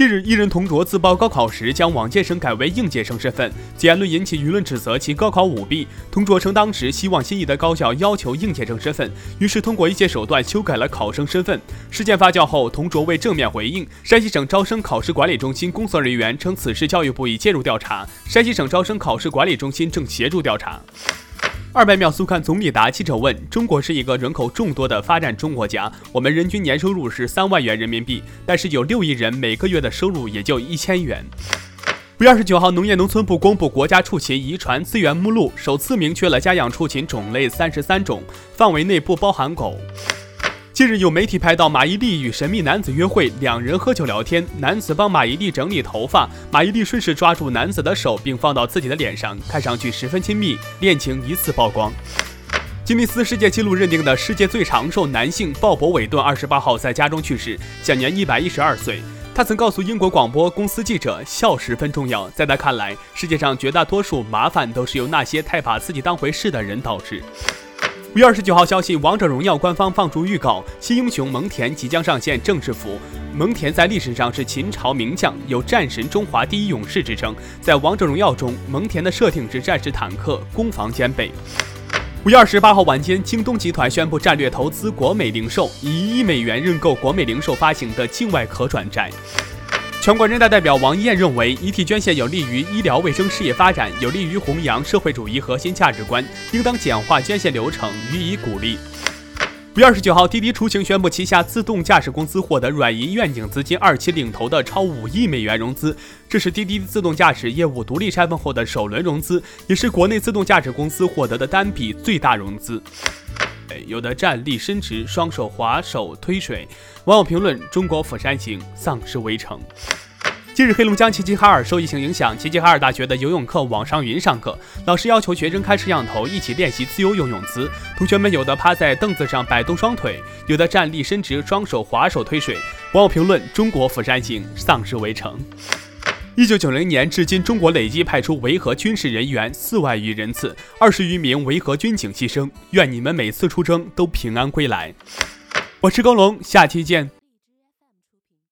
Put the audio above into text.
近日，一人同桌自曝高考时将往届生改为应届生身份，其言论引起舆论指责其高考舞弊。同桌称当时希望心仪的高校要求应届生身份，于是通过一些手段修改了考生身份。事件发酵后，同桌未正面回应。山西省招生考试管理中心工作人员称，此事教育部已介入调查，山西省招生考试管理中心正协助调查。二百秒速看总理答记者问：中国是一个人口众多的发展中国家，我们人均年收入是三万元人民币，但是有六亿人每个月的收入也就一千元。五月二十九号，农业农村部公布国家畜禽遗传资源目录，首次明确了家养畜禽种类三十三种，范围内不包含狗。近日有媒体拍到马伊琍与神秘男子约会，两人喝酒聊天，男子帮马伊琍整理头发，马伊琍顺势抓住男子的手，并放到自己的脸上，看上去十分亲密，恋情疑似曝光。吉尼斯世界纪录认定的世界最长寿男性鲍勃·韦顿二十八号在家中去世，享年一百一十二岁。他曾告诉英国广播公司记者：“笑十分重要，在他看来，世界上绝大多数麻烦都是由那些太把自己当回事的人导致。”五月二十九号，消息，《王者荣耀》官方放出预告，新英雄蒙恬即将上线正式服。蒙恬在历史上是秦朝名将，有“战神中华第一勇士”之称。在《王者荣耀》中，蒙恬的设定是战士坦克，攻防兼备。五月二十八号晚间，京东集团宣布战略投资国美零售，以一亿美元认购国美零售发行的境外可转债。全国人大代表王一燕认为，遗体捐献有利于医疗卫生事业发展，有利于弘扬社会主义核心价值观，应当简化捐献流程，予以鼓励。五月二十九号，滴滴出行宣布旗下自动驾驶公司获得软银愿景资金二期领投的超五亿美元融资，这是滴滴自动驾驶业务独立拆分后的首轮融资，也是国内自动驾驶公司获得的单笔最大融资。有的站立伸直，双手划手推水。网友评论：中国釜山行，丧尸围城。近日，黑龙江齐齐哈尔受疫情影响，齐齐哈尔大学的游泳课网上云上课，老师要求学生开摄像头，一起练习自由游泳姿。同学们有的趴在凳子上摆动双腿，有的站立伸直双手划手推水。网友评论：中国釜山行，丧尸围城。一九九零年至今，中国累计派出维和军事人员四万余人次，二十余名维和军警牺牲。愿你们每次出征都平安归来。我是高龙，下期见。